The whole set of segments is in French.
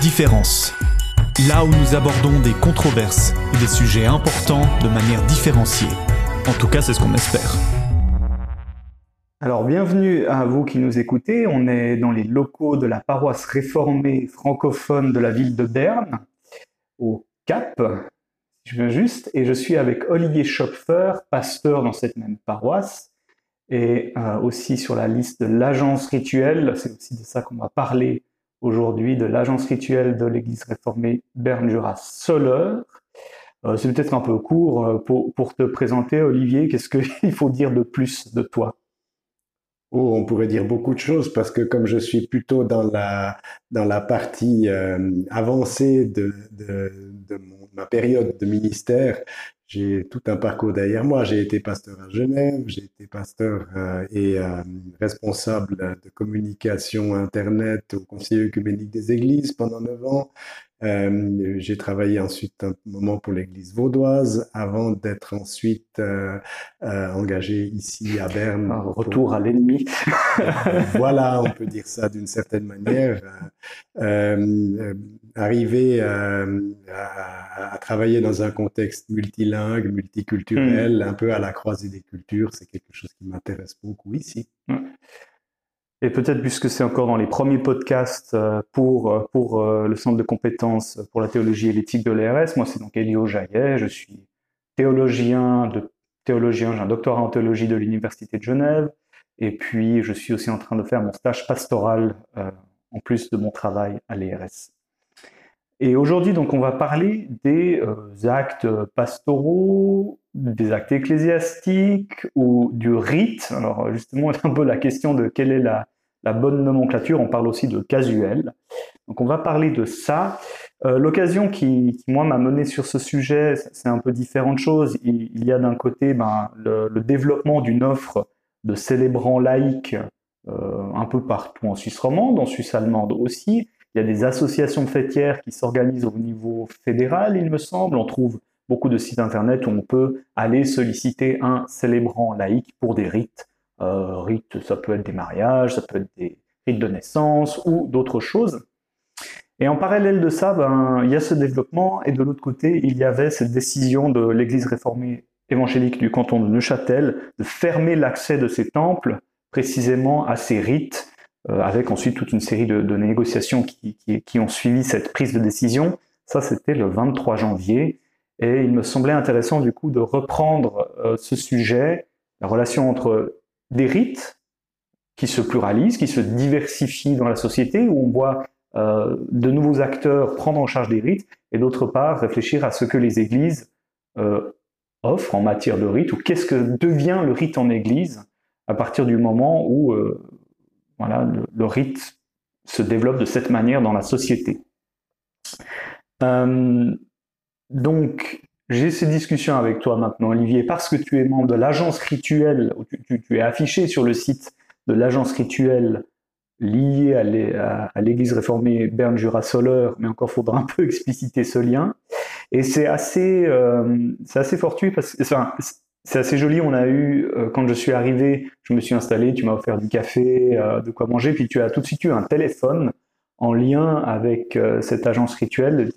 Différence. Là où nous abordons des controverses et des sujets importants de manière différenciée. En tout cas, c'est ce qu'on espère. Alors, bienvenue à vous qui nous écoutez. On est dans les locaux de la paroisse réformée francophone de la ville de Berne, au Cap, si je veux juste, et je suis avec Olivier Schopfer, pasteur dans cette même paroisse, et euh, aussi sur la liste de l'agence rituelle. C'est aussi de ça qu'on va parler aujourd'hui, de l'agence rituelle de l'Église réformée Berne-Jura-Soleure. Euh, c'est peut-être un peu court euh, pour, te présenter, Olivier. Qu'est-ce qu'il faut dire de plus de toi? Oh, on pourrait dire beaucoup de choses parce que comme je suis plutôt dans la, dans la partie euh, avancée de, de, ma période de ministère, j'ai tout un parcours derrière moi. J'ai été pasteur à Genève, j'ai été pasteur euh, et euh, responsable de communication Internet au Conseil œcuménique des Églises pendant neuf ans. Euh, j'ai travaillé ensuite un moment pour l'Église vaudoise avant d'être ensuite engagé ici à Berne. Un retour à l'ennemi. voilà, on peut dire ça d'une certaine manière. Euh, arriver à, à, travailler dans un contexte multilingue, multiculturel, mm. un peu à la croisée des cultures, c'est quelque chose qui m'intéresse beaucoup ici. Et peut-être puisque c'est encore dans les premiers podcasts euh, pour, euh, pour euh, le Centre de compétences pour la théologie et l'éthique de l'ERS, moi c'est donc Elio Jaillet, je suis théologien, de, théologien, j'ai un doctorat en théologie de l'Université de Genève, et puis je suis aussi en train de faire mon stage pastoral en plus de mon travail à l'ERS. Et aujourd'hui, donc, on va parler des actes pastoraux, des actes ecclésiastiques ou du rite. Alors, justement, un peu la question de quelle est la, bonne nomenclature, on parle aussi de casuel. Donc on va parler de ça. Euh, L'occasion qui, moi, m'a mené sur ce sujet, c'est un peu différentes choses. Il, y a d'un côté ben, le, développement d'une offre de célébrants laïcs euh, un peu partout en Suisse romande, en Suisse allemande aussi. Il y a des associations fêtières qui s'organisent au niveau fédéral, il me semble. On trouve beaucoup de sites internet où on peut aller solliciter un célébrant laïque pour des rites euh, rites, ça peut être des mariages, ça peut être des rites de naissance ou d'autres choses. Et en parallèle de ça, ben, il y a ce développement, et de l'autre côté, il y avait cette décision de l'Église réformée évangélique du canton de Neuchâtel de fermer l'accès de ces temples précisément à ces rites, avec ensuite toute une série de, de négociations qui, qui, qui, ont suivi cette prise de décision. Ça, c'était le 23 janvier, et il me semblait intéressant du coup de reprendre euh, ce sujet, la relation entre des rites qui se pluralisent, qui se diversifient dans la société, où on voit euh, de nouveaux acteurs prendre en charge des rites, et d'autre part réfléchir à ce que les églises euh, offrent en matière de rite, ou qu'est-ce que devient le rite en église à partir du moment où euh, voilà, le, rite se développe de cette manière dans la société. Euh, donc, j'ai ces discussions avec toi maintenant, Olivier, parce que tu es membre de l'agence rituelle, tu, es affiché sur le site de l'agence rituelle liée à l'Église réformée Berne-Jura-Soleure, mais encore faudra un peu expliciter ce lien. Et c'est assez, euh, c'est assez fortuit parce que c'est assez joli. On a eu, euh, quand je suis arrivé, je me suis installé, tu m'as offert du café, euh, de quoi manger, puis tu as tout de suite eu un téléphone en lien avec euh, cette agence rituelle.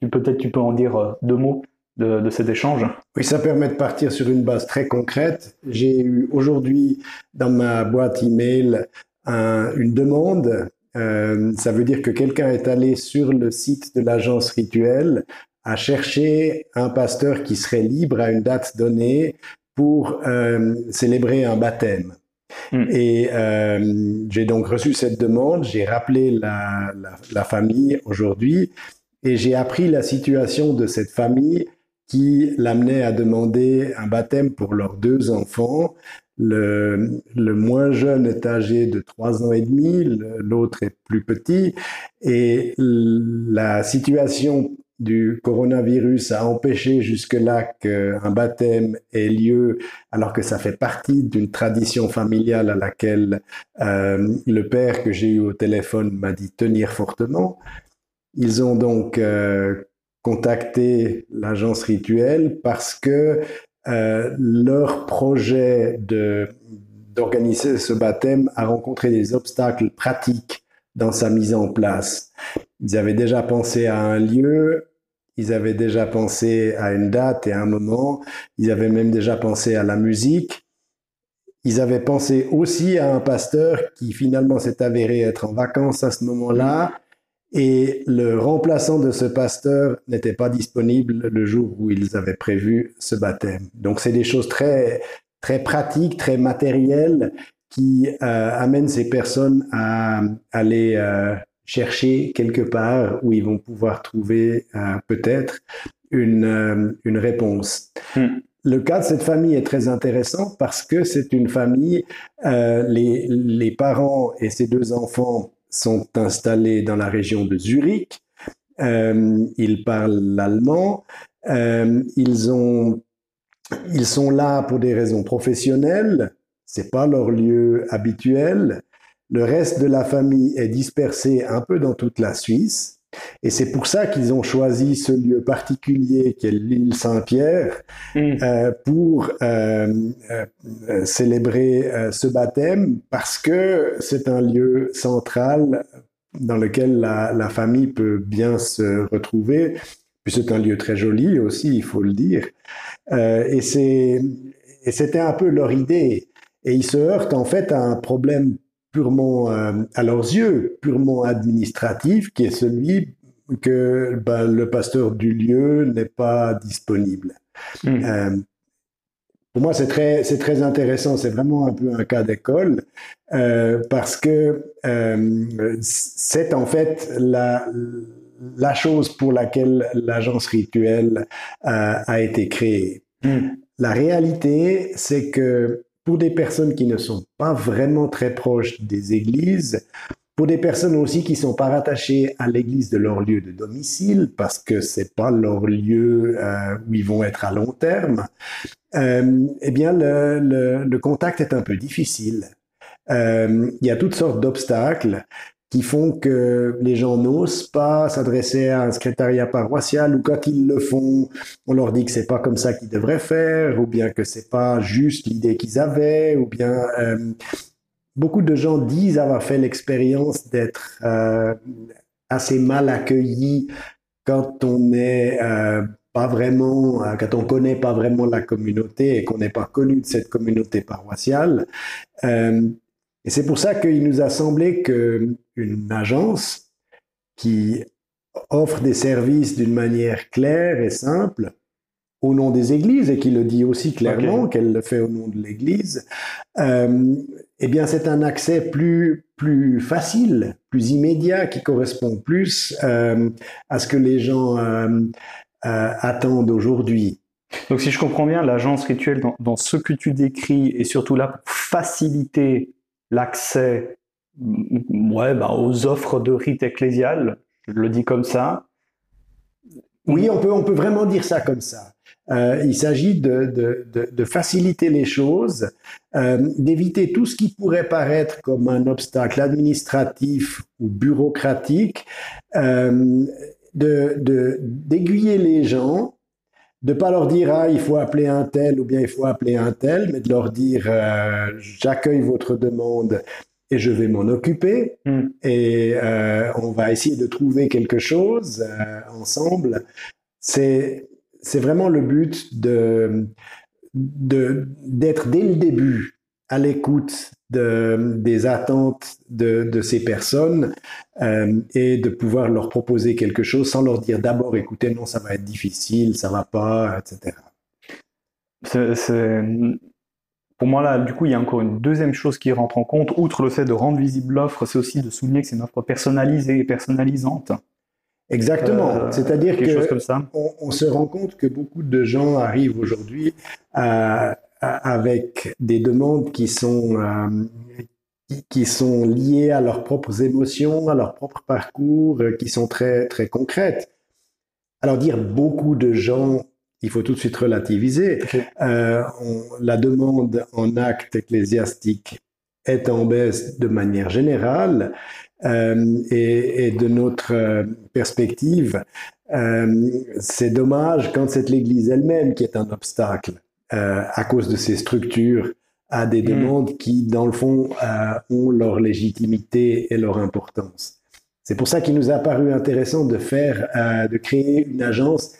Peut-être tu peux en dire deux mots de, cet échange Oui, ça permet de partir sur une base très concrète. J'ai eu aujourd'hui dans ma boîte email un, une demande. Ça veut dire que quelqu'un est allé sur le site de l'agence rituelle à chercher un pasteur qui serait libre à une date donnée pour euh, célébrer un baptême. Mm. Et euh, j'ai donc reçu cette demande, j'ai rappelé la, la, la famille aujourd'hui et j'ai appris la situation de cette famille qui l'amenait à demander un baptême pour leurs deux enfants. Le, le, moins jeune est âgé de trois ans et demi, l'autre est plus petit, et la situation du coronavirus a empêché jusque-là qu'un baptême ait lieu, alors que ça fait partie d'une tradition familiale à laquelle euh, le père que j'ai eu au téléphone m'a dit tenir fortement. Ils ont donc euh, contacté l'agence rituelle parce que euh, leur projet d'organiser ce baptême a rencontré des obstacles pratiques dans sa mise en place. Ils avaient déjà pensé à un lieu, ils avaient déjà pensé à une date et un moment, ils avaient même déjà pensé à la musique. Ils avaient pensé aussi à un pasteur qui finalement s'est avéré être en vacances à ce moment-là. Et le remplaçant de ce pasteur n'était pas disponible le jour où ils avaient prévu ce baptême. Donc c'est des choses très, très pratiques, très matérielles qui euh, amènent ces personnes à aller chercher quelque part où ils vont pouvoir trouver euh, peut-être une, euh, une réponse. Hmm. Le cas de cette famille est très intéressant parce que c'est une famille, euh, les, les parents et ses deux enfants sont installés dans la région de Zurich. Ils parlent l'allemand. Ils ont, ils sont là pour des raisons professionnelles. C'est pas leur lieu habituel. Le reste de la famille est dispersé un peu dans toute la Suisse. Et c'est pour ça qu'ils ont choisi ce lieu particulier qui est l'île Saint-Pierre mm. euh, pour euh, euh, célébrer ce baptême parce que c'est un lieu central dans lequel la, la, famille peut bien se retrouver. Puis c'est un lieu très joli aussi, il faut le dire. Et c'était un peu leur idée. Et ils se heurtent en fait à un problème purement, euh, à leurs yeux, purement administratif, qui est celui que ben, le pasteur du lieu n'est pas disponible. Hmm. Euh, pour moi, c'est très, c'est très intéressant. C'est vraiment un peu un cas d'école euh, parce que euh, c'est en fait la, la chose pour laquelle l'agence rituelle a été créée. Hmm. La réalité, c'est que pour des personnes qui ne sont pas vraiment très proches des églises, pour des personnes aussi qui sont pas rattachées à l'église de leur lieu de domicile, parce que c'est pas leur lieu euh, où ils vont être à long terme, euh, eh bien le, contact est un peu difficile. Euh, il y a toutes sortes d'obstacles qui font que les gens n'osent pas s'adresser à un secrétariat paroissial ou quand ils le font, on leur dit que c'est pas comme ça qu'ils devraient faire ou bien que c'est pas juste l'idée qu'ils avaient ou bien euh, beaucoup de gens disent avoir fait l'expérience d'être euh, assez mal accueillis quand on est euh, pas vraiment, quand on connaît pas vraiment la communauté et qu'on n'est pas connu de cette communauté paroissiale. Et c'est pour ça qu'il nous a semblé qu'une agence qui offre des services d'une manière claire et simple au nom des églises et qui le dit aussi clairement qu'elle le fait au nom de l'église, euh, eh bien c'est un accès plus plus facile, plus immédiat, qui correspond plus euh, à ce que les gens euh, attendent aujourd'hui. Donc si je comprends bien, l'agence rituelle dans, dans, ce que tu décris est surtout là pour faciliter l'accès ouais, bah, aux offres de rite ecclésial, je le dis comme ça. Oui, on peut, on peut vraiment dire ça comme ça. Euh, il s'agit de, de, de, faciliter les choses, euh, d'éviter tout ce qui pourrait paraître comme un obstacle administratif ou bureaucratique, euh, d'aiguiller les gens, de pas leur dire ah il faut appeler un tel ou bien il faut appeler un tel, mais de leur dire euh, j'accueille votre demande et je vais m'en occuper mm. et euh, on va essayer de trouver quelque chose euh, ensemble. C'est c'est vraiment le but de d'être dès le début à l'écoute de, des attentes de, de ces personnes euh, et de pouvoir leur proposer quelque chose sans leur dire d'abord écoutez non ça va être difficile ça va pas etc. Pour moi, là, du coup, il y a encore une deuxième chose qui rentre en compte. Outre le fait de rendre visible l'offre, c'est aussi de souligner que c'est une offre personnalisée et personnalisante. Exactement. Euh, C'est-à-dire que on, on, se rend compte que beaucoup de gens arrivent aujourd'hui avec des demandes qui sont euh, qui sont liées à leurs propres émotions, à leur propre parcours, euh, qui sont très très concrètes. Alors dire beaucoup de gens il faut tout de suite relativiser. Euh, on, la demande en acte ecclésiastique est en baisse de manière générale euh, et, et, de notre perspective, euh, c'est dommage quand c'est l'Église elle-même qui est un obstacle à cause de ses structures à des mm. demandes qui, dans le fond, ont leur légitimité et leur importance. C'est pour ça qu'il nous a paru intéressant de faire, euh, de créer une agence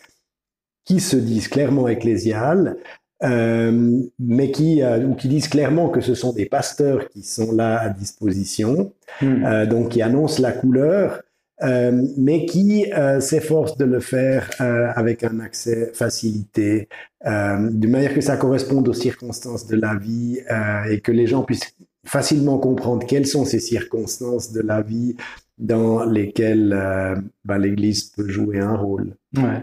qui se dise clairement ecclésiale, euh, mais qui, euh, ou qui disent clairement que ce sont des pasteurs qui sont là à disposition, euh, donc qui annoncent la couleur, euh, mais qui euh, s'efforcent de le faire avec un accès facilité, de manière que ça corresponde aux circonstances de la vie et que les gens puissent facilement comprendre quelles sont ces circonstances de la vie dans lesquelles bah, l'Église peut jouer un rôle. Ouais.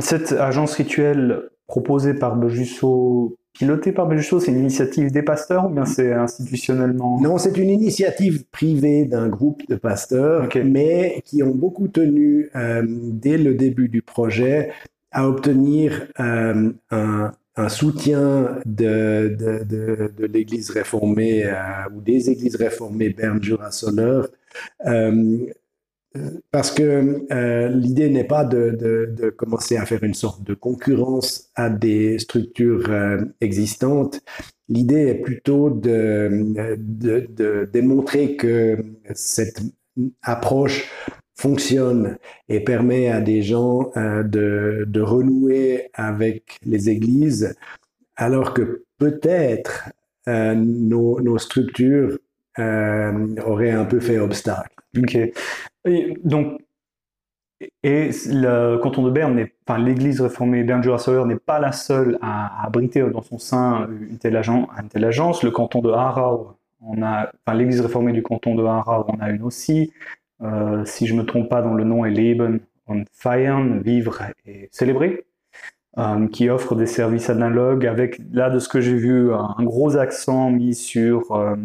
Cette agence rituelle proposée par Bejusso, pilotée par Bejusso, c'est une initiative des pasteurs ou bien c'est institutionnellement Non, c'est une initiative privée d'un groupe de pasteurs, mais qui ont beaucoup tenu euh, dès le début du projet à obtenir euh, un, soutien de, de, de, l'Église réformée euh, ou des Églises réformées Berne Jura parce que euh, l'idée n'est pas de, de, commencer à faire une sorte de concurrence à des structures euh, existantes. L'idée est plutôt de, de, démontrer que cette approche fonctionne et permet à des gens euh, de, renouer avec les églises, alors que peut-être nos, nos, structures auraient un peu fait obstacle. Ok. Et donc, et le canton de Berne, enfin, l'Église réformée Berne Jura n'est pas la seule à, abriter dans son sein une telle, agence. Le canton de Harau, enfin, l'Église réformée du canton de Harau, on a une aussi. Euh, si je me trompe pas, dans le nom est Leben und Feiern, vivre et célébrer, euh, qui offre des services analogues avec, là, de ce que j'ai vu, un gros accent mis sur euh,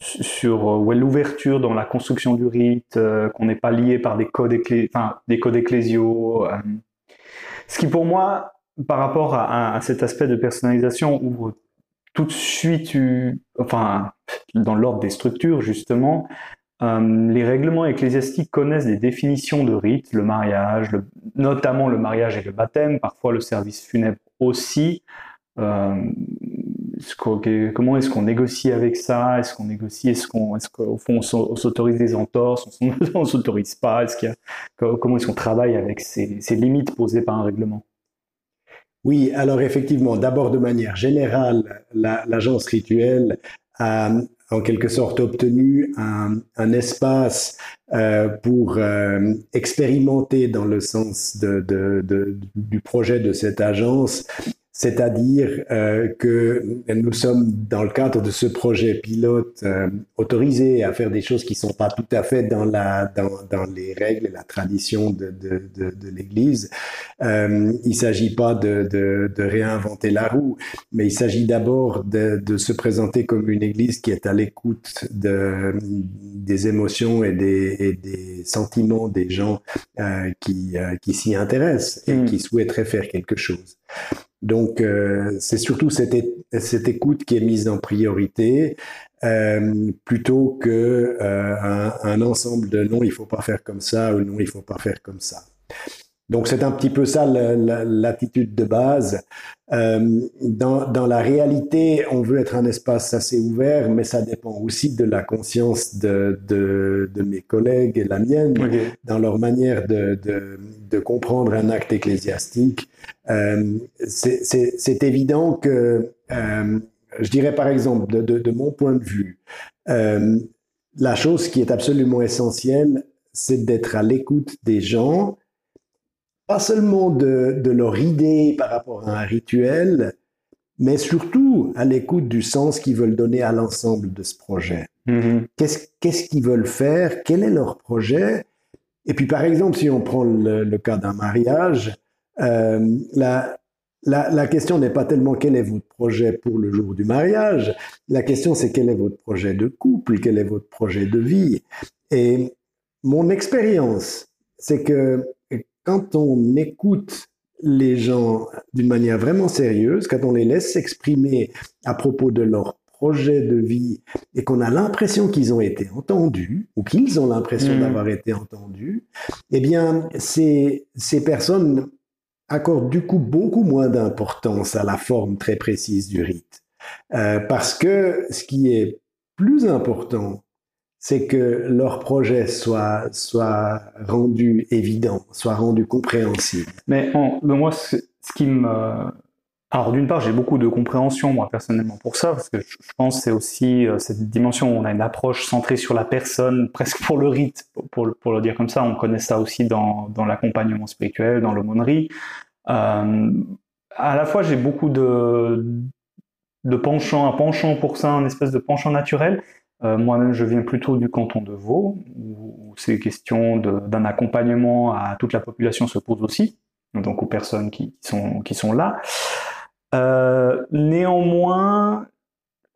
sur euh, l'ouverture dans la construction du rite, euh, qu'on n'est pas lié par des codes, enfin, des codes ecclésiaux. Euh. ce qui pour moi, par rapport à, cet aspect de personnalisation, ouvre tout de suite, enfin, dans l'ordre des structures justement, les règlements ecclésiastiques connaissent des définitions de rite, le mariage, notamment le mariage et le baptême, parfois le service funèbre aussi comment est-ce qu'on négocie avec ça? Est-ce qu'on négocie? Est-ce qu'on, est-ce qu'au fond, on s'autorise des entorses? On s'autorise pas? Est-ce a, comment est-ce qu'on travaille avec ces, limites posées par un règlement? Oui, alors effectivement, d'abord de manière générale, l'agence rituelle a en quelque sorte obtenu un, espace euh, pour euh, expérimenter dans le sens du projet de cette agence c'est-à-dire euh, que nous sommes dans le cadre de ce projet pilote euh, autorisés à faire des choses qui sont pas tout à fait dans la dans, dans les règles et la tradition de, de, de, de l'Église. Euh, il s'agit pas de, de, de, réinventer la roue, mais il s'agit d'abord de, de se présenter comme une Église qui est à l'écoute de, des émotions et des, et des sentiments des gens euh, qui, euh, qui s'y intéressent et mm. qui souhaiteraient faire quelque chose. Donc, euh, c'est surtout cette, écoute qui est mise en priorité, euh, plutôt que euh, un, un, ensemble de non, il faut pas faire comme ça ou non, il faut pas faire comme ça. Donc c'est un petit peu ça l'attitude de base. Euh, dans, dans, la réalité, on veut être un espace assez ouvert, mais ça dépend aussi de la conscience de, de, de mes collègues et la mienne dans leur manière de, comprendre un acte ecclésiastique. Euh, c'est évident que, euh, je dirais par exemple, de, mon point de vue, la chose qui est absolument essentielle, c'est d'être à l'écoute des gens pas seulement de, de, leur idée par rapport à un rituel, mais surtout à l'écoute du sens qu'ils veulent donner à l'ensemble de ce projet. Mm-hmm. Qu'est-ce qu'ils veulent faire? Quel est leur projet? Et puis, par exemple, si on prend le, cas d'un mariage, euh, la, la, la, question n'est pas tellement quel est votre projet pour le jour du mariage, la question c'est quel est votre projet de couple, quel est votre projet de vie? Et mon expérience, c'est que quand on écoute les gens d'une manière vraiment sérieuse, quand on les laisse s'exprimer à propos de leur projet de vie et qu'on a l'impression qu'ils ont été entendus ou qu'ils ont l'impression mmh. d'avoir été entendus, eh bien, ces, ces personnes accordent du coup beaucoup moins d'importance à la forme très précise du rite. Euh, parce que ce qui est plus important, c'est que leur projet soit, rendu évident, soit rendu compréhensible. Mais moi, ce, qui me... Alors d'une part, j'ai beaucoup de compréhension, moi, personnellement, pour ça, parce que je, pense que c'est aussi euh, cette dimension où on a une approche centrée sur la personne, presque pour le rite, pour, pour, le dire comme ça. On connaît ça aussi dans, dans l'accompagnement spirituel, dans l'aumônerie. Euh, à la fois, j'ai beaucoup de, de penchant, un penchant pour ça, un espèce de penchant naturel, moi-même, je viens plutôt du canton de Vaud, où, ces questions d'un accompagnement à toute la population se posent aussi, donc aux personnes qui sont, qui sont là. Euh, néanmoins,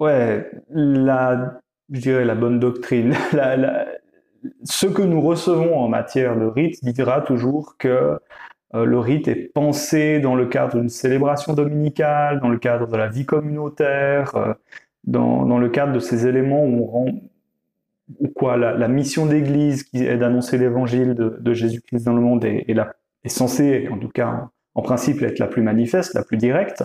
ouais, la, je dirais la bonne doctrine, ce que nous recevons en matière de rite dira toujours que euh, le rite est pensé dans le cadre d'une célébration dominicale, dans le cadre de la vie communautaire, dans, le cadre de ces éléments où on rend quoi la, mission d'Église qui est d'annoncer l'évangile de, Jésus-Christ dans le monde est, censée, en tout cas en principe, être la plus manifeste, la plus directe.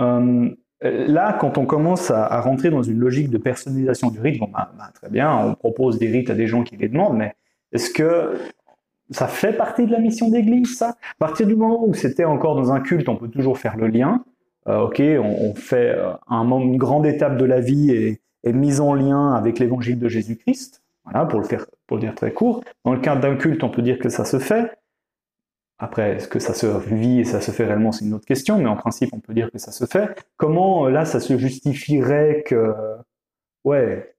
Euh, là, quand on commence à, rentrer dans une logique de personnalisation du rite, bon, bah, bah, très bien, on propose des rites à des gens qui les demandent, mais est-ce que ça fait partie de la mission d'Église, ça? À partir du moment où c'était encore dans un culte, on peut toujours faire le lien. Euh, ok, on, fait euh, un, une grande étape de la vie et mise en lien avec l'évangile de Jésus-Christ. Voilà, pour le faire, pour le dire très court. Dans le cadre d'un culte, on peut dire que ça se fait. Après, est-ce que ça se vit et ça se fait réellement, c'est une autre question, mais en principe, on peut dire que ça se fait. Comment, euh, là, ça se justifierait que, ouais,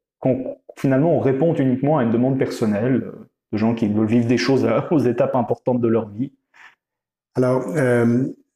finalement, on réponde uniquement à une demande personnelle de gens qui veulent vivre des choses aux étapes importantes de leur vie? Alors,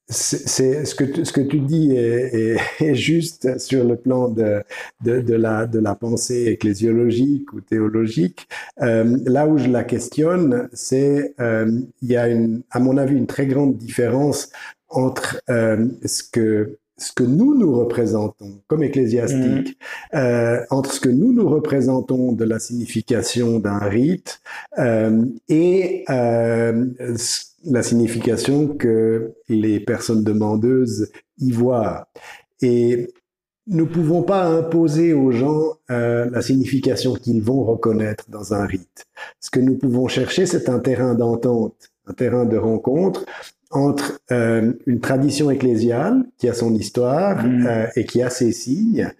c'est ce que, ce que tu dis est, est, juste sur le plan de, de, de, la, de la pensée ecclésiologique ou théologique. Euh, là où je la questionne, c'est euh, il y a une, à mon avis une très grande différence entre euh, ce que ce que nous nous représentons comme ecclésiastique, mmh. euh, entre ce que nous nous représentons de la signification d'un rite euh, et euh, la signification que les personnes demandeuses y voient. Et nous ne pouvons pas imposer aux gens euh, la signification qu'ils vont reconnaître dans un rite. Ce que nous pouvons chercher, c'est un terrain d'entente, un terrain de rencontre entre euh, une tradition ecclésiale qui a son histoire mmh. euh, et qui a ses signes,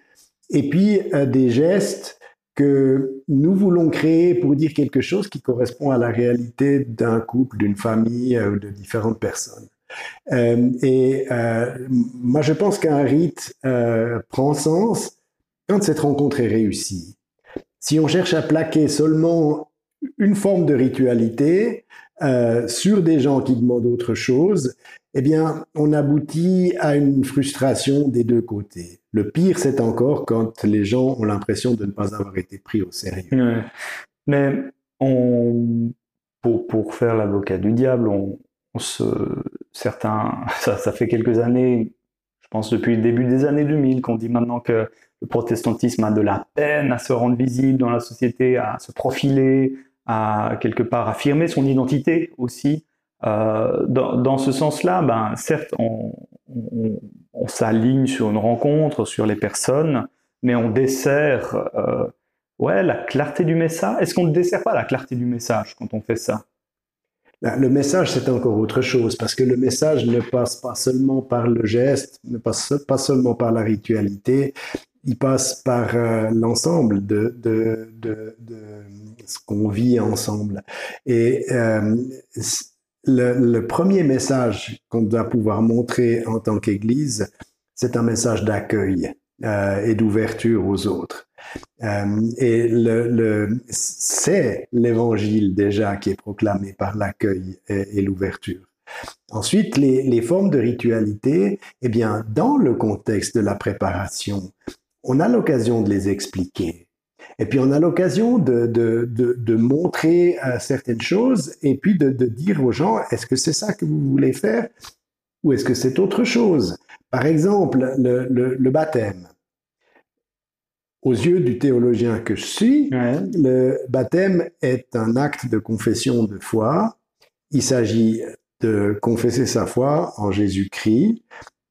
et puis euh, des gestes que nous voulons créer pour dire quelque chose qui correspond à la réalité d'un couple, d'une famille ou de différentes personnes. et moi, je pense qu'un rite prend sens quand cette rencontre est réussie. Si on cherche à plaquer seulement une forme de ritualité, euh, sur des gens qui demandent autre chose, eh bien, on aboutit à une frustration des deux côtés. Le pire, c'est encore quand les gens ont l'impression de ne pas avoir été pris au sérieux. Mais pour, pour faire l'avocat du diable, on, se, certains, ça fait quelques années, je pense depuis le début des années 2000, qu'on dit maintenant que le protestantisme a de la peine à se rendre visible dans la société, à se profiler, à quelque part affirmer son identité aussi. Euh, dans, ce sens-là, ben, certes, on, s'aligne sur une rencontre, sur les personnes, mais on dessert euh, ouais, la clarté du message. Est-ce qu'on ne dessert pas la clarté du message quand on fait ça? Le message, c'est encore autre chose, parce que le message ne passe pas seulement par le geste, ne passe pas seulement par la ritualité, il passe par euh, l'ensemble de, ce qu'on vit ensemble. Et le, le, premier message qu'on doit pouvoir montrer en tant qu'Église, c'est un message d'accueil euh, et d'ouverture aux autres. Euh, et le, le c'est l'Évangile déjà qui est proclamé par l'accueil et, l'ouverture. Ensuite, les, les, formes de ritualité, eh bien, dans le contexte de la préparation, on a l'occasion de les expliquer. Et puis on a l'occasion de, de, de, de, montrer euh, certaines choses et puis de, de dire aux gens, est-ce que c'est ça que vous voulez faire ou est-ce que c'est autre chose? Par exemple, le, le, le, baptême. Aux yeux du théologien que je suis, le baptême est un acte de confession de foi. Il s'agit de confesser sa foi en Jésus-Christ,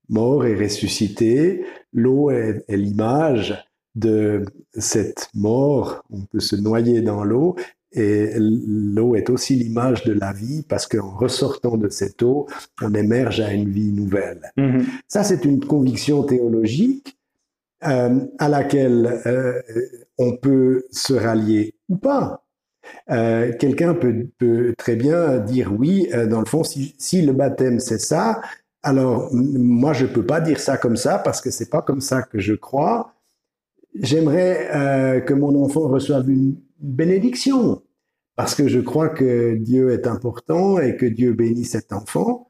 mort et ressuscité. L'eau est, est l'image de cette mort, on peut se noyer dans l'eau, et l'eau est aussi l'image de la vie parce qu'en ressortant de cette eau, on émerge à une vie nouvelle. Mm-hmm. Ça, c'est une conviction théologique euh, à laquelle euh, on peut se rallier ou pas. Euh, quelqu'un peut, peut, très bien dire oui, dans le fond, si, si le baptême c'est ça, alors moi je peux pas dire ça comme ça parce que c'est pas comme ça que je crois. J'aimerais que mon enfant reçoive une, bénédiction, parce que je crois que Dieu est important et que Dieu bénit cet enfant.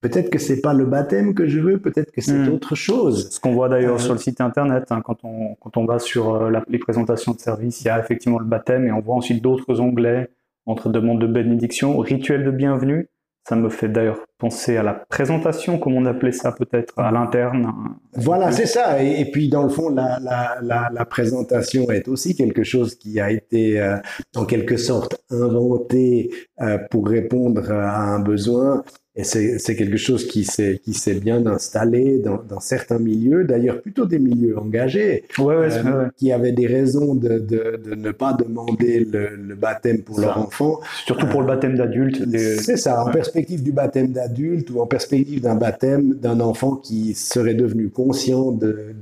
Peut-être que c'est pas le baptême que je veux, peut-être que c'est hmm. autre chose. Ce qu'on voit d'ailleurs euh, sur le site internet, hein, quand, on, quand on va sur euh, les présentations de services, il y a effectivement le baptême et on voit ensuite d'autres onglets entre demande de bénédiction, rituel de bienvenue, ça me fait d'ailleurs penser à la présentation, comme on appelait ça peut-être à l'interne. Voilà, c'est ça. Et, puis dans le fond, la, présentation est aussi quelque chose qui a été euh, en quelque sorte inventé euh, pour répondre à un besoin et c'est quelque chose qui s'est bien installé dans, dans certains milieux, d'ailleurs plutôt des milieux engagés, ouais, ouais, euh, qui avaient des raisons de, de, de ne pas demander le, le baptême pour leur enfant. Surtout pour le baptême d'adulte. C'est ça, en perspective du baptême d'adulte ou en perspective d'un baptême d'un enfant qui serait devenu conscient de,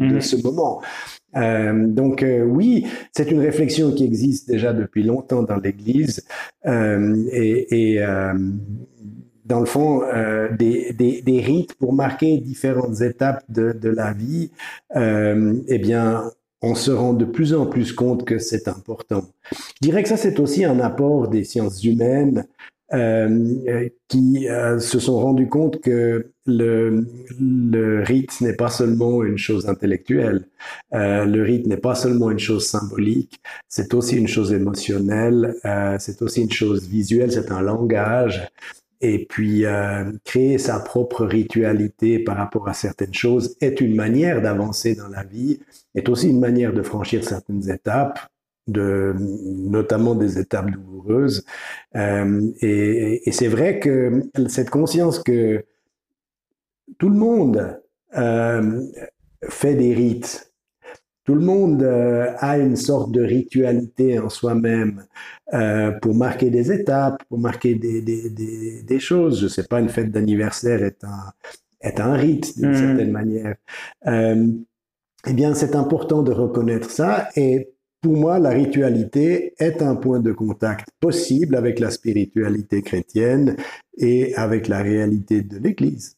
mhm. ce moment. Euh, donc euh, oui, c'est une réflexion qui existe déjà depuis longtemps dans l'Église euh, et, et euh, dans le fond, euh, des, des, des, rites pour marquer différentes étapes de, de la vie, euh, eh bien, on se rend de plus en plus compte que c'est important. Je dirais que ça, c'est aussi un apport des sciences humaines euh, qui euh, se sont rendus compte que le, le rite n'est pas seulement une chose intellectuelle, euh, le rite n'est pas seulement une chose symbolique, c'est aussi une chose émotionnelle, euh, c'est aussi une chose visuelle, c'est un langage, et puis, euh, créer sa propre ritualité par rapport à certaines choses est une manière d'avancer dans la vie, est aussi une manière de franchir certaines étapes, de, notamment des étapes douloureuses. Euh, et, c'est vrai que cette conscience que tout le monde euh, fait des rites, tout le monde euh, a une sorte de ritualité en soi-même euh, pour marquer des étapes, pour marquer des, des, des, des choses. Je sais pas, une fête d'anniversaire est un, est un rite d'une mmh. certaine manière. Euh, eh bien, c'est important de reconnaître ça et pour moi, la ritualité est un point de contact possible avec la spiritualité chrétienne et avec la réalité de l'Église.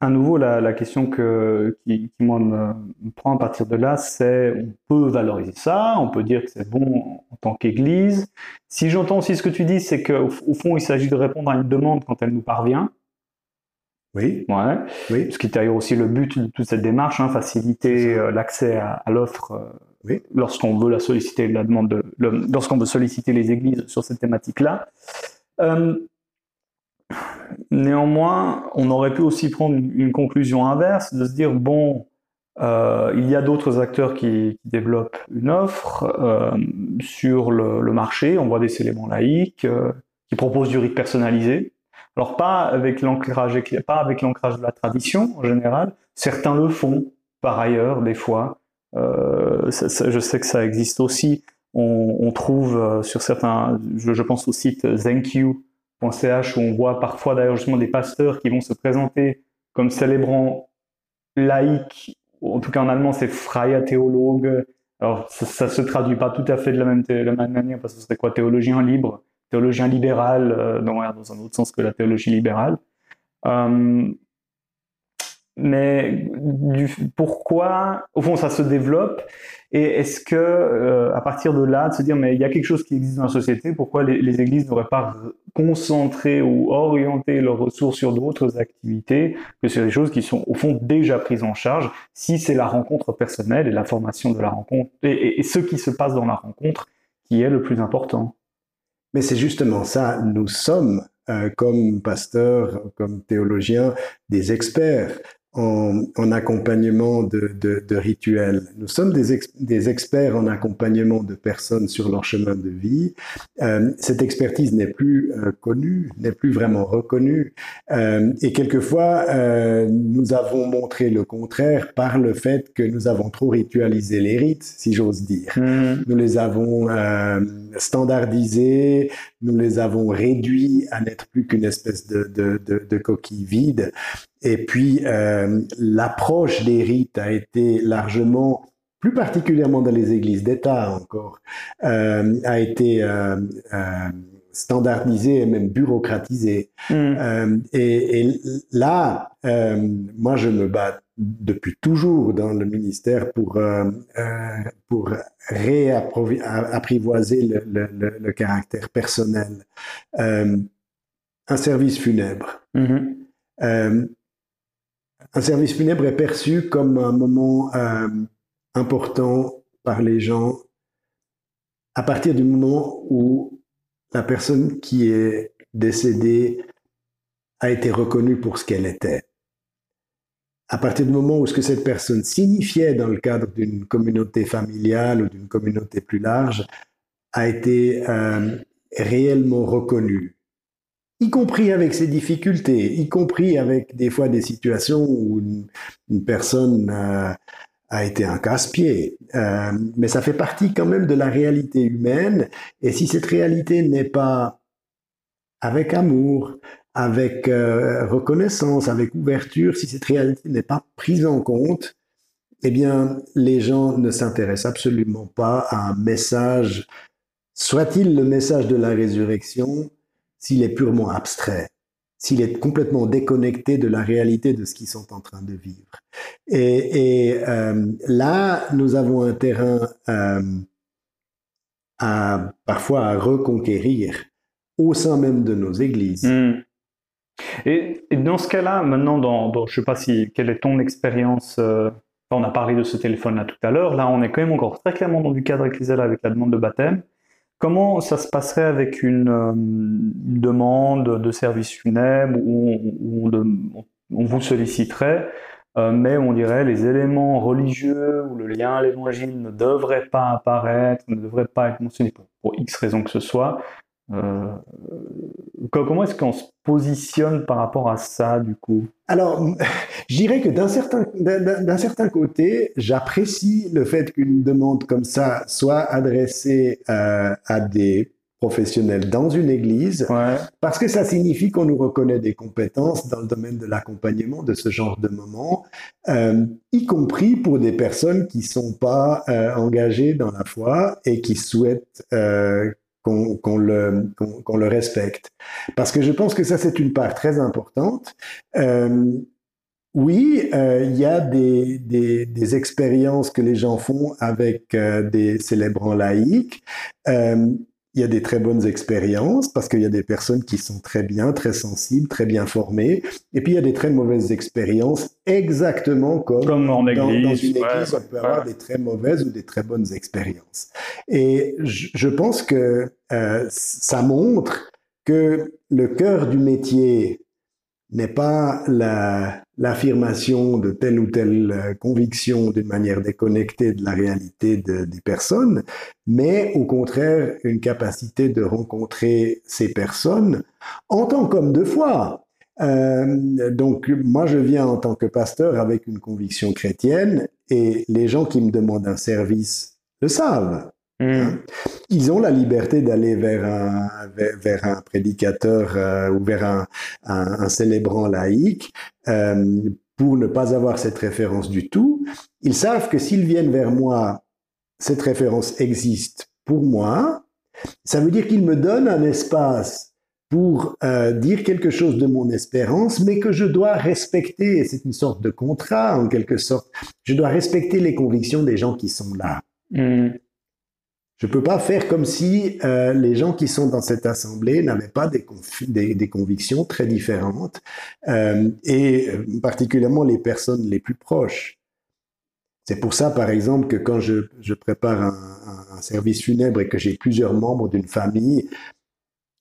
À nouveau, la, la question que, qui, qui moi, me, prend à partir de là, c'est on peut valoriser ça, on peut dire que c'est bon en tant qu'Église. Si j'entends aussi ce que tu dis, c'est qu'au au fond, il s'agit de répondre à une demande quand elle nous parvient. Oui. Ouais. Oui. Ce qui est d'ailleurs aussi le but de toute cette démarche, hein, faciliter euh, l'accès à, à l'offre euh, oui. lorsqu'on veut la solliciter, la demande de, lorsqu'on veut solliciter les églises sur cette thématique-là. Euh, Néanmoins, on aurait pu aussi prendre une conclusion inverse, de se dire, bon, euh, il y a d'autres acteurs qui, développent une offre euh, sur le, marché, on voit des éléments laïques euh, qui proposent du rite personnalisé. Alors pas avec l'ancrage, pas avec l'ancrage de la tradition en général. Certains le font par ailleurs des fois. Je sais que ça existe aussi. On, trouve sur certains, je, pense au site ZenQ, .ch où on voit parfois d'ailleurs justement des pasteurs qui vont se présenter comme célébrant laïcs, en tout cas en allemand c'est Freie Théologue. Alors ça, se traduit pas tout à fait de la même, la même manière parce que c'est quoi théologien libre, théologien libéral euh, dans, dans un autre sens que la théologie libérale. Euh, mais pourquoi, au fond, ça se développe? Et est-ce que, euh, à partir de là, de se dire, mais il y a quelque chose qui existe dans la société, pourquoi les, églises n'auraient pas concentré ou orienté leurs ressources sur d'autres activités que sur des choses qui sont, au fond, déjà prises en charge, si c'est la rencontre personnelle et la formation de la rencontre, et, ce qui se passe dans la rencontre qui est le plus important? Mais c'est justement ça, nous sommes euh, comme pasteurs, comme théologiens, des experts en, accompagnement de, de, rituels. Nous sommes des, des, experts en accompagnement de personnes sur leur chemin de vie. Euh, cette expertise n'est plus euh, connue, n'est plus vraiment reconnue. Euh, et quelquefois, euh, nous avons montré le contraire par le fait que nous avons trop ritualisé les rites, si j'ose dire. Mmh. Nous les avons euh, standardisés, nous les avons réduits à n'être plus qu'une espèce de, de, de, de, coquille vide. Et puis, euh, l'approche des rites a été largement, plus particulièrement dans les églises d'État encore, euh, a été euh, standardisée et même bureaucratisée. Mm. Euh, et, et, là, moi, je me bats depuis toujours dans le ministère pour, pour réapprivoiser le, le, le, caractère personnel. un service funèbre. Mm-hmm. Un service funèbre est perçu comme un moment euh, important par les gens à partir du moment où la personne qui est décédée a été reconnue pour ce qu'elle était. À partir du moment où ce que cette personne signifiait dans le cadre d'une communauté familiale ou d'une communauté plus large a été euh, réellement reconnue y compris avec ses difficultés, y compris avec des fois des situations où une, personne euh, a été un casse-pied. Euh, mais ça fait partie quand même de la réalité humaine. Et si cette réalité n'est pas avec amour, avec euh, reconnaissance, avec ouverture, si cette réalité n'est pas prise en compte, eh bien, les gens ne s'intéressent absolument pas à un message, soit-il le message de la résurrection, s'il est purement abstrait, s'il est complètement déconnecté de la réalité de ce qu'ils sont en train de vivre. Et, euh, là, nous avons un terrain euh, à parfois à reconquérir au sein même de nos églises. Hmm. Et, dans ce cas-là, maintenant, dans, je ne sais pas si quelle est ton expérience. Euh, on a parlé de ce téléphone-là tout à l'heure. Là, on est quand même encore très clairement dans du cadre ecclésial avec la demande de baptême. Comment ça se passerait avec une, euh, demande de service funèbre où, on, vous solliciterait, euh, mais on dirait les éléments religieux ou le lien à l'évangile ne devraient pas apparaître, ne devraient pas être mentionnés pour X raisons que ce soit. Euh, comment est-ce qu'on se positionne par rapport à ça, du coup? Alors, je dirais que d'un certain, d'un certain côté, j'apprécie le fait qu'une demande comme ça soit adressée euh, à des professionnels dans une église, parce que ça signifie qu'on nous reconnaît des compétences dans le domaine de l'accompagnement de ce genre de moment, euh, y compris pour des personnes qui sont pas engagées dans la foi et qui souhaitent qu'on le, le respecte. Parce que je pense que ça, c'est une part très importante. Euh, oui, euh, il y a des, expériences que les gens font avec euh, des célébrants laïcs. Il y a des très bonnes expériences parce qu'il y a des personnes qui sont très bien, très sensibles, très bien formées. Et puis il y a des très mauvaises expériences, exactement comme, dans, une église, on peut avoir des très mauvaises ou des très bonnes expériences. Et je, pense que euh, ça montre que le cœur du métier n'est pas l'affirmation de telle ou telle euh, conviction d'une manière déconnectée de la réalité des personnes, mais au contraire une capacité de rencontrer ces personnes en tant qu'homme de foi. Euh, donc moi je viens en tant que pasteur avec une conviction chrétienne et les gens qui me demandent un service le savent. Hmm. Ils ont la liberté d'aller vers un, vers, un prédicateur euh, ou vers un, un, célébrant laïque euh, pour ne pas avoir cette référence du tout. Ils savent que s'ils viennent vers moi, cette référence existe pour moi. Ça veut dire qu'ils me donnent un espace pour euh, dire quelque chose de mon espérance, mais que je dois respecter, c'est une sorte de contrat en quelque sorte, je dois respecter les convictions des gens qui sont là. Hmm. Je ne peux pas faire comme si euh, les gens qui sont dans cette assemblée n'avaient pas des, des, des, convictions très différentes, euh, et euh, particulièrement les personnes les plus proches. C'est pour ça, par exemple, que quand je, je prépare un, un, service funèbre et que j'ai plusieurs membres d'une famille,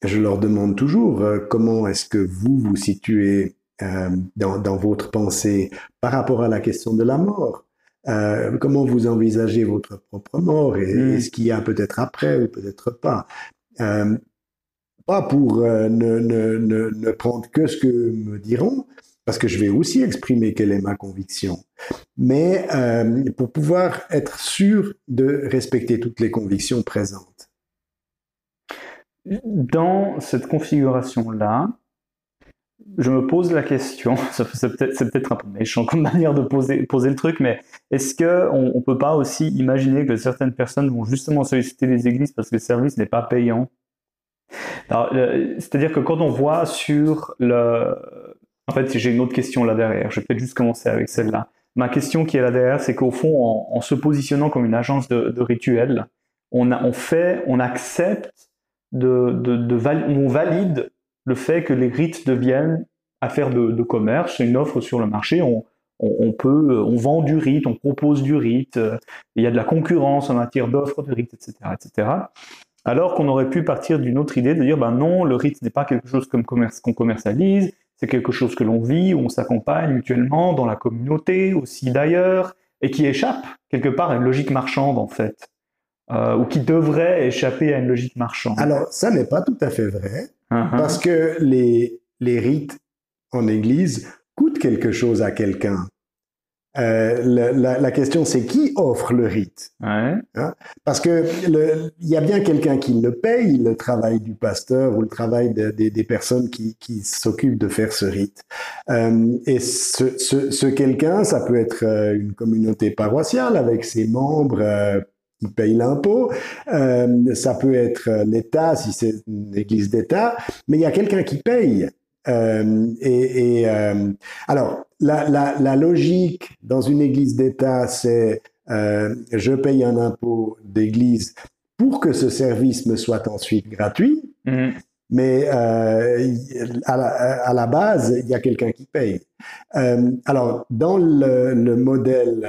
je leur demande toujours euh, comment est-ce que vous vous situez dans, dans, votre pensée par rapport à la question de la mort. Comment vous envisagez votre propre mort et mm. est-ce qu'il y a peut-être après ou peut-être pas? Pas pour ne, ne, ne, ne, prendre que ce que me diront, parce que je vais aussi exprimer quelle est ma conviction, mais euh, pour pouvoir être sûr de respecter toutes les convictions présentes. Dans cette configuration-là, je me pose la question, c'est peut-être un peu méchant comme manière de poser, le truc, mais est-ce qu'on ne peut pas aussi imaginer que certaines personnes vont justement solliciter les églises parce que le service n'est pas payant? C'est-à-dire que quand on voit sur le, en fait, j'ai une autre question là derrière. Je vais peut-être juste commencer avec celle-là. Ma question qui est là derrière, c'est qu'au fond, en, se positionnant comme une agence de, de rituels, on, on, fait, on accepte, de, de on valide le fait que les rites deviennent affaire de, commerce, une offre sur le marché. On, peut, on vend du rite, on propose du rite, il y a de la concurrence en matière d'offres de rite, etc., etc. Alors qu'on aurait pu partir d'une autre idée de dire, ben non, le rite n'est pas quelque chose comme commerce qu'on commercialise, c'est quelque chose que l'on vit, où on s'accompagne mutuellement dans la communauté, aussi d'ailleurs, et qui échappe quelque part à une logique marchande en fait, euh, ou qui devrait échapper à une logique marchande. Alors ça n'est pas tout à fait vrai, uh-huh. parce que les, les rites en Église coûtent quelque chose à quelqu'un. Euh, la, question, c'est qui offre le rite? Hein? Parce que il y a bien quelqu'un qui le paye, le travail du pasteur ou le travail des personnes qui, s'occupent de faire ce rite. Euh, et ce, quelqu'un, ça peut être une communauté paroissiale avec ses membres qui payent l'impôt. ça peut être l'État si c'est une église d'État, mais il y a quelqu'un qui paye. Euh, et, et euh, alors, la, la, la, logique dans une église d'État, c'est euh, je paye un impôt d'église pour que ce service me soit ensuite gratuit. Mhm. Mais euh, à, la, à, la, base, il y a quelqu'un qui paye. Euh, alors, dans le, le modèle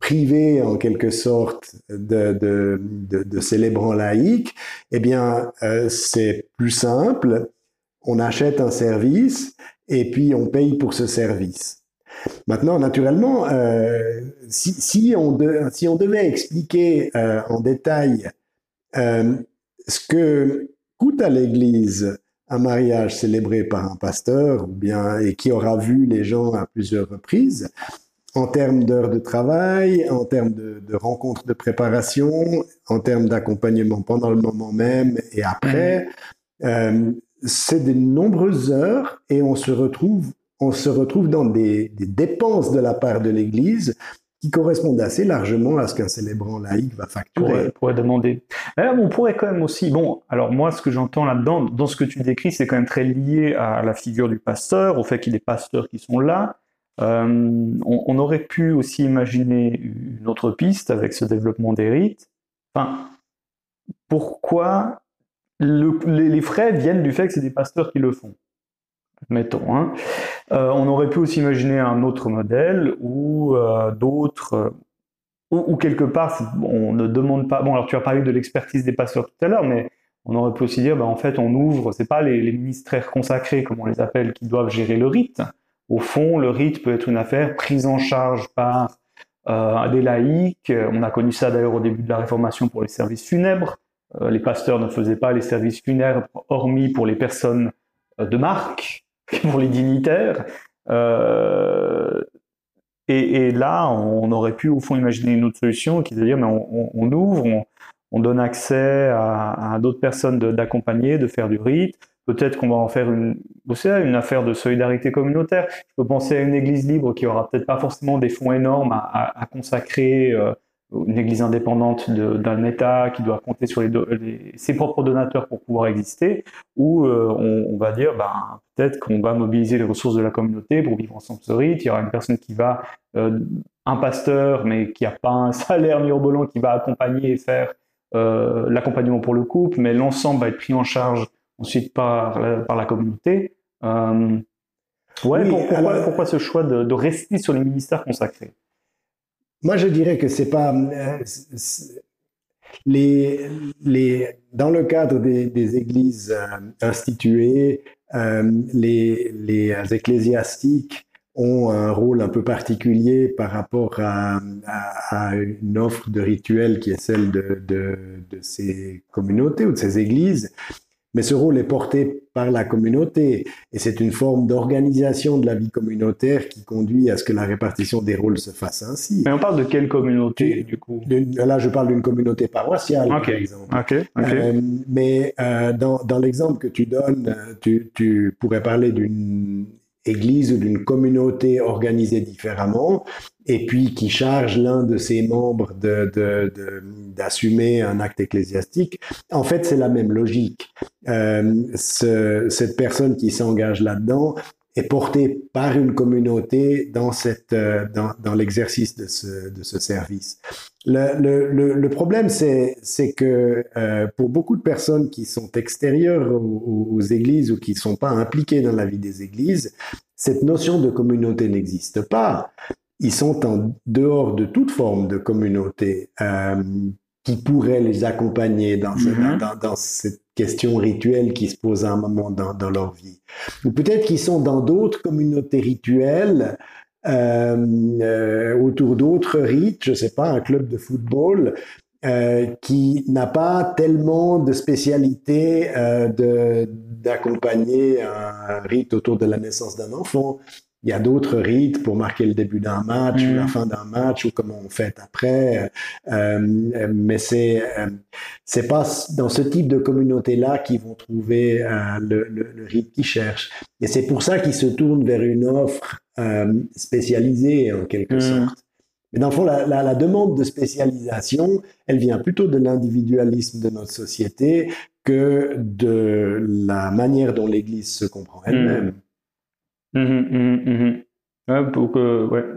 privé, en quelque sorte, de, de, de, de célébrants laïcs, eh bien, c'est plus simple on achète un service et puis on paye pour ce service. Maintenant, naturellement, euh, si, on si, on devait expliquer euh, en détail euh, ce que coûte à l'Église un mariage célébré par un pasteur, ou bien et qui aura vu les gens à plusieurs reprises, en termes d'heures de travail, en termes de, rencontres de préparation, en termes d'accompagnement pendant le moment même et après, c'est de nombreuses heures et on se retrouve, on se retrouve dans des, dépenses de la part de l'Église qui correspondent assez largement à ce qu'un célébrant laïque va facturer. On pourrait demander. on pourrait quand même aussi, bon, alors moi, ce que j'entends là-dedans, dans ce que tu décris, c'est quand même très lié à la figure du pasteur, au fait qu'il y ait des pasteurs qui sont là. Euh, on, aurait pu aussi imaginer une autre piste avec ce développement des rites. Enfin, pourquoi les, frais viennent du fait que c'est des pasteurs qui le font. Mettons. Hein. Euh, on aurait pu aussi imaginer un autre modèle où euh, d'autres, euh, ou, quelque part, on ne demande pas. Bon, alors tu as parlé de l'expertise des pasteurs tout à l'heure, mais on aurait pu aussi dire, bah, en fait, on ouvre, c'est pas les, les, ministères consacrés, comme on les appelle, qui doivent gérer le rite. Au fond, le rite peut être une affaire prise en charge par des laïcs. On a connu ça d'ailleurs au début de la Réformation pour les services funèbres. Euh, les pasteurs ne faisaient pas les services funèbres, hormis pour les personnes euh, de marque, pour les dignitaires. Euh, et, là, on aurait pu au fond imaginer une autre solution, qui est de dire, mais on, ouvre, on, donne accès à, d'autres personnes d'accompagner, de, faire du rite. Peut-être qu'on va en faire une, une affaire de solidarité communautaire. Je peux penser à une église libre qui aura peut-être pas forcément des fonds énormes à, consacrer une église indépendante d'un État qui doit compter sur ses propres donateurs pour pouvoir exister, ou euh, on, va dire ben, peut-être qu'on va mobiliser les ressources de la communauté pour vivre ensemble rite. Il y aura une personne qui va, euh, un pasteur, mais qui n'a pas un salaire mirobolant, qui va accompagner et faire euh, l'accompagnement pour le couple, mais l'ensemble va être pris en charge ensuite par, par la communauté. ouais, pourquoi, pourquoi, ce choix de, de rester sur les ministères consacrés? Moi, je dirais que c'est pas euh, les, les, dans le cadre des, des églises euh, instituées, les, les ecclésiastiques ont un rôle un peu particulier par rapport à, à, une offre de rituel qui est celle de, de, de, ces communautés ou de ces églises. Mais ce rôle est porté par la communauté et c'est une forme d'organisation de la vie communautaire qui conduit à ce que la répartition des rôles se fasse ainsi. Mais on parle de quelle communauté du coup? Là, je parle d'une communauté paroissiale, par exemple. Euh, mais euh, dans, dans l'exemple que tu donnes, tu, tu pourrais parler d'une église ou d'une communauté organisée différemment, et puis qui charge l'un de ses membres d'assumer un acte ecclésiastique. En fait, c'est la même logique. Euh, ce, cette personne qui s'engage là-dedans est portée par une communauté dans, euh, l'exercice de ce, service. Le, problème, c'est, que euh, pour beaucoup de personnes qui sont extérieures aux, églises ou qui ne sont pas impliquées dans la vie des églises, cette notion de communauté n'existe pas. Ils sont en dehors de toute forme de communauté euh, qui pourrait les accompagner dans, mm-hmm. dans, dans, cette question rituelle qui se pose à un moment dans, dans leur vie. Ou peut-être qu'ils sont dans d'autres communautés rituelles euh, euh, autour d'autres rites, je sais pas, un club de football, qui n'a pas tellement de spécialité d'accompagner un rite autour de la naissance d'un enfant. Il y a d'autres rites pour marquer le début d'un match ou la mm. fin d'un match ou comment on fait après. Euh, mais c'est euh, c'est pas dans ce type de communauté là qu'ils vont trouver euh, le, le, le, rite qu'ils cherchent. Et c'est pour ça qu'ils se tournent vers une offre euh, spécialisée en quelque mm. sorte. Mais dans le fond, la, la, la, demande de spécialisation, elle vient plutôt de l'individualisme de notre société que de la manière dont l'Église se comprend elle-même. Mm. Mmh, mmh, mmh.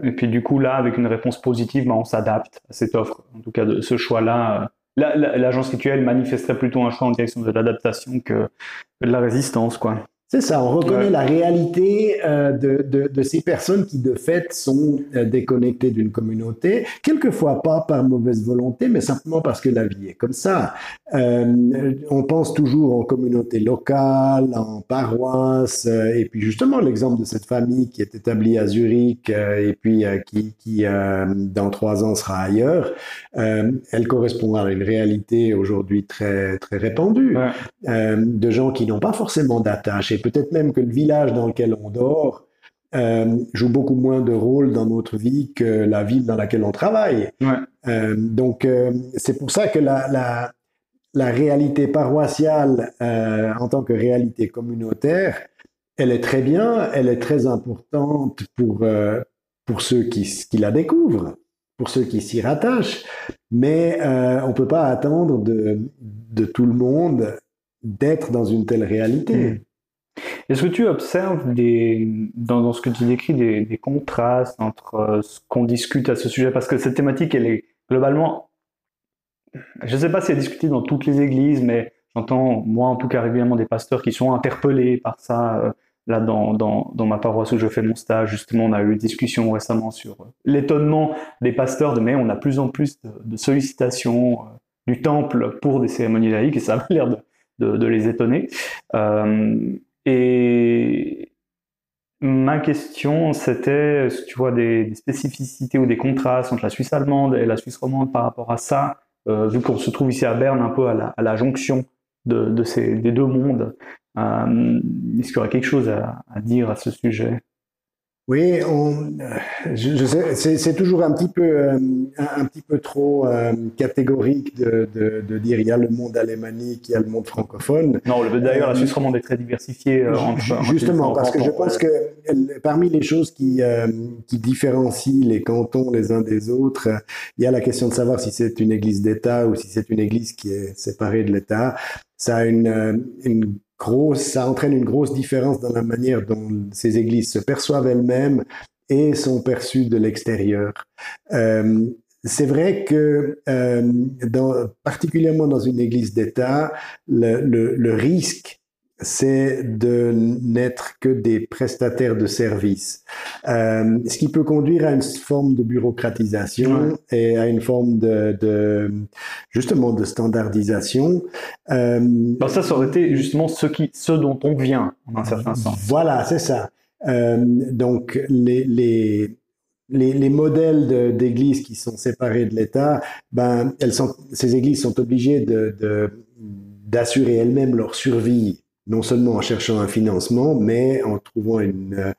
Et puis du coup, là, avec une réponse positive, bah, on s'adapte à cette offre. En tout cas, ce choix-là, euh, l'agence rituelle manifesterait plutôt un choix en direction de l'adaptation que de la résistance. quoi. C'est ça, on reconnaît la réalité euh, de, de, de, ces personnes qui de fait sont euh, déconnectées d'une communauté, quelquefois pas par mauvaise volonté, mais simplement parce que la vie est comme ça. Euh, on pense toujours en communauté locale, en paroisse, et puis justement l'exemple de cette famille qui est établie à Zurich et puis qui, qui dans trois ans sera ailleurs, elle correspond à une réalité aujourd'hui très très répandue de gens qui n'ont pas forcément d'attache peut-être même que le village dans lequel on dort euh, joue beaucoup moins de rôle dans notre vie que la ville dans laquelle on travaille. Euh, donc, euh, c'est pour ça que la, la, la réalité paroissiale en tant que réalité communautaire, elle est très bien, elle est très importante pour, pour ceux qui, qui la découvrent, pour ceux qui s'y rattachent, mais on ne peut pas attendre de, de tout le monde d'être dans une telle réalité. Hmm. Est-ce que tu observes des, dans, ce que tu décris des, contrastes entre euh, ce qu'on discute à ce sujet? Parce que cette thématique, elle est globalement, je ne sais pas si elle est discutée dans toutes les églises, mais j'entends, moi en tout cas régulièrement, des pasteurs qui sont interpellés par ça. Euh, là, dans, dans, dans, ma paroisse où je fais mon stage, justement, on a eu une discussion récemment sur euh, l'étonnement des pasteurs de mais on a plus en plus de, sollicitations du temple pour des cérémonies laïques et ça a l'air de, de, les étonner. Et ma question, c'était, tu vois des, spécificités ou des contrastes entre la Suisse allemande et la Suisse romande par rapport à ça, euh, vu qu'on se trouve ici à Berne, un peu à la, jonction de, ces, des deux mondes. Euh, est-ce qu'il y aurait quelque chose à dire à ce sujet? Oui, on, je, je sais, c'est toujours un petit peu, euh, un, petit peu trop euh, catégorique de, de, de, dire il y a le monde alémanique, il y a le monde francophone. Non, d'ailleurs, la Suisse romande est très diversifiée. Euh, justement, parce que je pense que parmi les choses qui, euh, qui différencient les cantons les uns des autres, il y a la question de savoir si c'est une église d'État ou si c'est une église qui est séparée de l'État. Ça a une, une grosse, ça entraîne une grosse différence dans la manière dont ces églises se perçoivent elles-mêmes et sont perçues de l'extérieur. Euh, c'est vrai que, euh, dans, particulièrement dans une église d'État, le, le, le, risque c'est de n'être que des prestataires de services, euh, ce qui peut conduire à une forme de bureaucratisation et à une forme de, justement de standardisation. Euh, ça, ça aurait été justement ce, qui, ce dont on vient, en un certain sens. Voilà, c'est ça. Euh, donc les, les les, modèles d'églises qui sont séparées de l'État, ben, elles sont, ces églises sont obligées de, d'assurer elles-mêmes leur survie non seulement en cherchant un financement, mais en trouvant une, euh,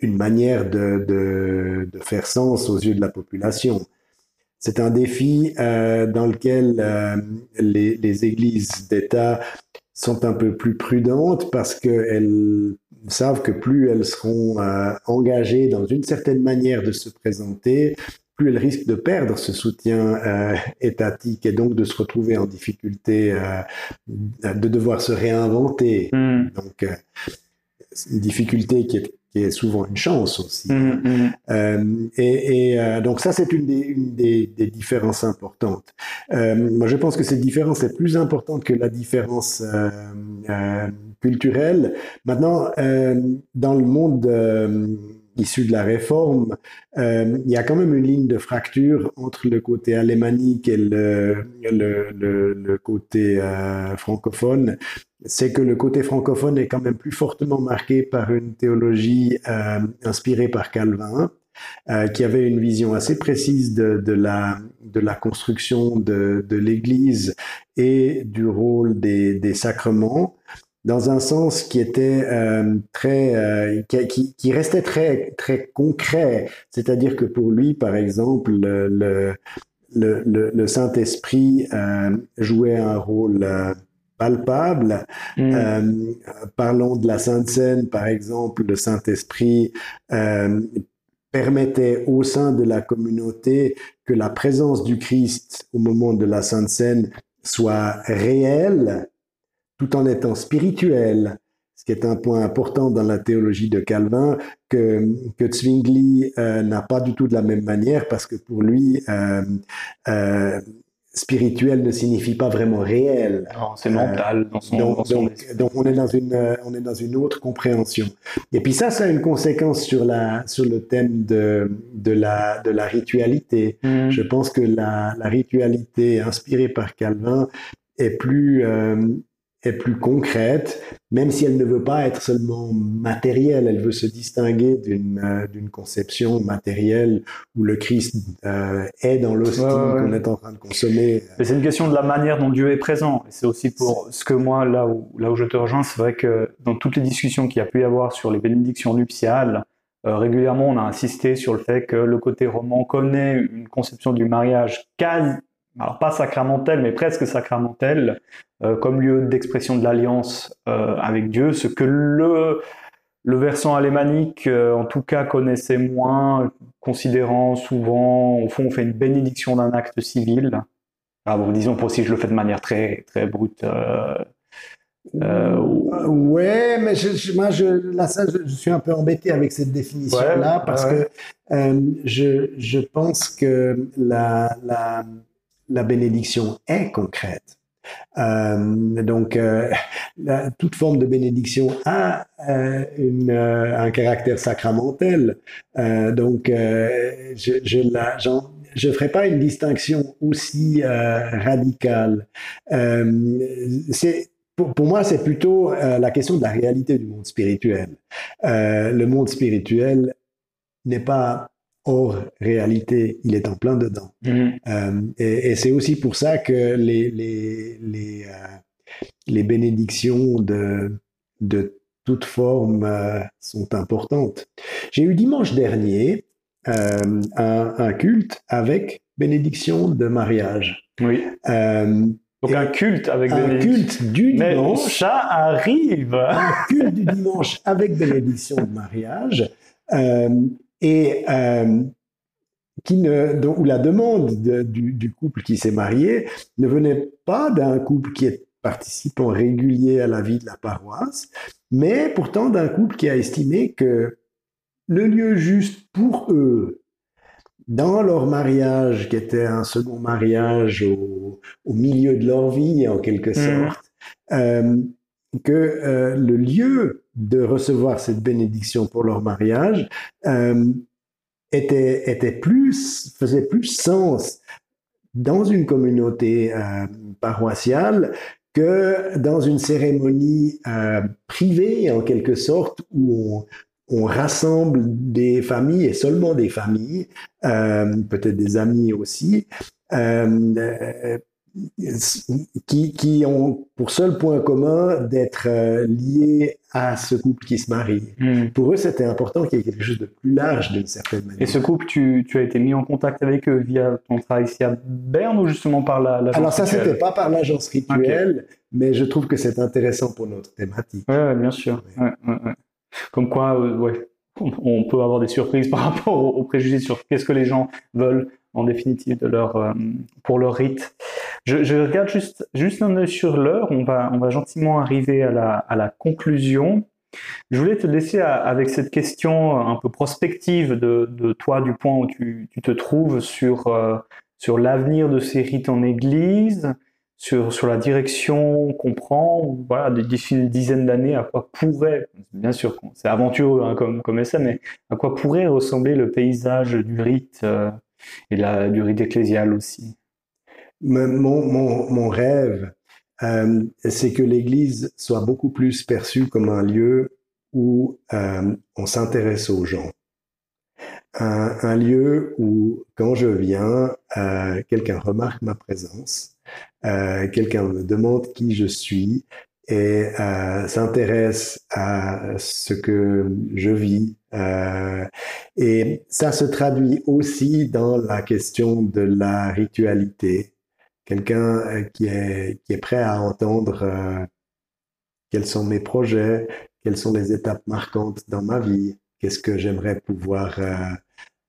une manière de, de, de, faire sens aux yeux de la population. C'est un défi euh, dans lequel euh, les, les, églises d'État sont un peu plus prudentes parce qu'elles savent que plus elles seront euh, engagées dans une certaine manière de se présenter, plus elles risquent de perdre ce soutien euh, étatique et donc de se retrouver en difficulté, euh, de devoir se réinventer. Hmm. Donc, euh, une difficulté qui est, qui est, souvent une chance aussi. Hmm, hmm. et, et donc ça, c'est une, des, une des, des, différences importantes. moi, je pense que cette différence est plus importante que la différence culturelle. Maintenant, dans le monde issu de la réforme, euh, il y a quand même une ligne de fracture entre le côté alémanique et le, le, le, côté euh, francophone. C'est que le côté francophone est quand même plus fortement marqué par une théologie euh, inspirée par Calvin, qui avait une vision assez précise de, de, la, de la construction de, de l'Église et du rôle des, des sacrements dans un sens qui était euh, très, euh, qui, qui, restait très très concret. C'est-à-dire que pour lui, par exemple, le, le, le, le Saint Esprit euh, jouait un rôle euh, palpable. Mm. Euh, parlons de la Sainte Seine, par exemple, le Saint Esprit permettait au sein de la communauté que la présence du Christ au moment de la Sainte Seine soit réelle tout en étant spirituel, ce qui est un point important dans la théologie de Calvin, que, que Zwingli euh, n'a pas du tout de la même manière, parce que pour lui, euh, euh, spirituel ne signifie pas vraiment réel. c'est mental dans son, donc, donc, on est dans une on est dans une autre compréhension. Et puis ça, ça a une conséquence sur la sur le thème de de la de la ritualité. Mm. Je pense que la, la ritualité inspirée par Calvin est plus est plus concrète, même si elle ne veut pas être seulement matérielle, elle veut se distinguer d'une euh, d'une conception matérielle où le Christ euh, est dans l'hostie qu'on est en train de consommer. C'est une question de la manière dont Dieu est présent. C'est aussi pour ce que moi, là où, là où je te rejoins, c'est vrai que dans toutes les discussions qu'il y a pu y avoir sur les bénédictions nuptiales, euh, régulièrement on a insisté sur le fait que le côté roman connaît une conception du mariage quasi alors pas sacramentel, mais presque sacramentel, euh, comme lieu d'expression de l'alliance euh, avec Dieu, ce que le, le versant alémanique, euh, en tout cas, connaissait moins, considérant souvent, au fond, on fait une bénédiction d'un acte civil. Ah bon, disons pour si je le fais de manière très, très brute. ouais, mais je, moi, je, là, ça, je, suis un peu embêté avec cette définition-là parce que je, je pense que la, la la bénédiction est concrète. Euh, donc, euh, toute forme de bénédiction a euh, un caractère sacramentel. donc, je je la, je ferai pas une distinction aussi radicale. pour, moi, c'est plutôt la question de la réalité du monde spirituel. le monde spirituel n'est pas hors réalité, il est en plein dedans. Mm-hmm. Euh, et, c'est aussi pour ça que les, les, les, euh, les bénédictions de, de toute forme euh, sont importantes. J'ai eu dimanche dernier un, un, culte avec bénédiction de mariage. Oui. donc un culte avec un culte du dimanche. Ça arrive. Un culte du dimanche avec bénédiction de mariage et euh, qui ne, où la demande du, du, couple qui s'est marié ne venait pas d'un couple qui est participant régulier à la vie de la paroisse, mais pourtant d'un couple qui a estimé que le lieu juste pour eux, dans leur mariage, qui était un second mariage au, au milieu de leur vie en quelque mmh. sorte, euh, que euh, le lieu de recevoir cette bénédiction pour leur mariage euh, était, était plus, faisait plus sens dans une communauté euh, paroissiale que dans une cérémonie privée, en quelque sorte, où on, on, rassemble des familles et seulement des familles, peut-être des amis aussi, qui, qui, ont pour seul point commun d'être euh, liés à ce couple qui se marie. Hmm. Pour eux, c'était important qu'il y ait quelque chose de plus large d'une certaine manière. Et ce couple, tu, tu, as été mis en contact avec eux via ton travail ici à Berne ou justement par l'agence Alors ça, c'était pas par l'agence rituelle, mais je trouve que c'est intéressant pour notre thématique. Oui, ouais, bien sûr. Ouais, Comme quoi, euh, ouais, on peut avoir des surprises par rapport aux, préjugés sur qu'est-ce que les gens veulent en définitive de leur, euh, pour leur rite. Je, regarde juste, juste un œil sur l'heure. On va, on va gentiment arriver à la, à la conclusion. Je voulais te laisser avec cette question un peu prospective de, de toi, du point où tu, tu te trouves sur, euh, sur l'avenir de ces rites en Église, sur, sur la direction qu'on prend, voilà, d'ici une dizaine d'années, à quoi pourrait, bien sûr, c'est aventureux hein, comme, comme essai, mais à quoi pourrait ressembler le paysage du rite euh, et la, du rite ecclésial aussi mon, mon, mon rêve, euh, c'est que l'Église soit beaucoup plus perçue comme un lieu où euh, on s'intéresse aux gens. Un, un, lieu où, quand je viens, euh, quelqu'un remarque ma présence, euh, quelqu'un me demande qui je suis et euh, s'intéresse à ce que je vis. Euh, et ça se traduit aussi dans la question de la ritualité quelqu'un euh, qui est, qui est prêt à entendre euh, quels sont mes projets, quelles sont les étapes marquantes dans ma vie, qu'est-ce que j'aimerais pouvoir euh,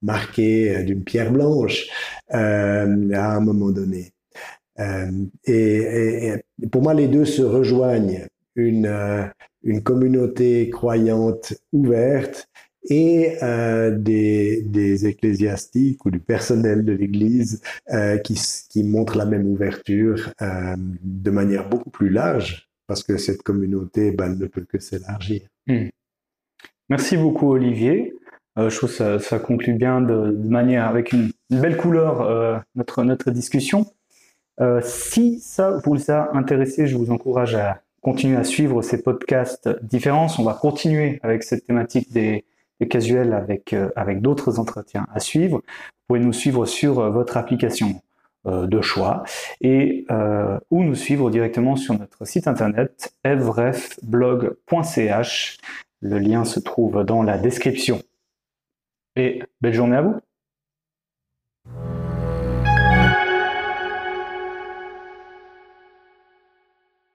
marquer d'une pierre blanche à un moment donné. Et, et, pour moi, les deux se rejoignent. Une, une communauté croyante ouverte et euh, des, des, ecclésiastiques ou du personnel de l'Église euh, qui, qui montrent la même ouverture euh, de manière beaucoup plus large, parce que cette communauté ben, ne peut que s'élargir. Hmm. Merci beaucoup Olivier. Je trouve que ça, ça conclut bien de, manière avec une, belle couleur notre, notre discussion. Si ça vous a intéressé, je vous encourage à continuer à suivre ces podcasts différents. On va continuer avec cette thématique des, casuel avec, euh, avec d'autres entretiens à suivre. Vous pouvez nous suivre sur euh, votre application euh, de choix et ou nous suivre directement sur notre site internet evrefblog.ch. Le lien se trouve dans la description. Et belle journée à vous